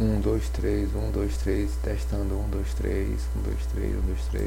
1, 2, 3, 1, 2, 3, testando 1, 2, 3, 1, 2, 3, 1, 2, 3.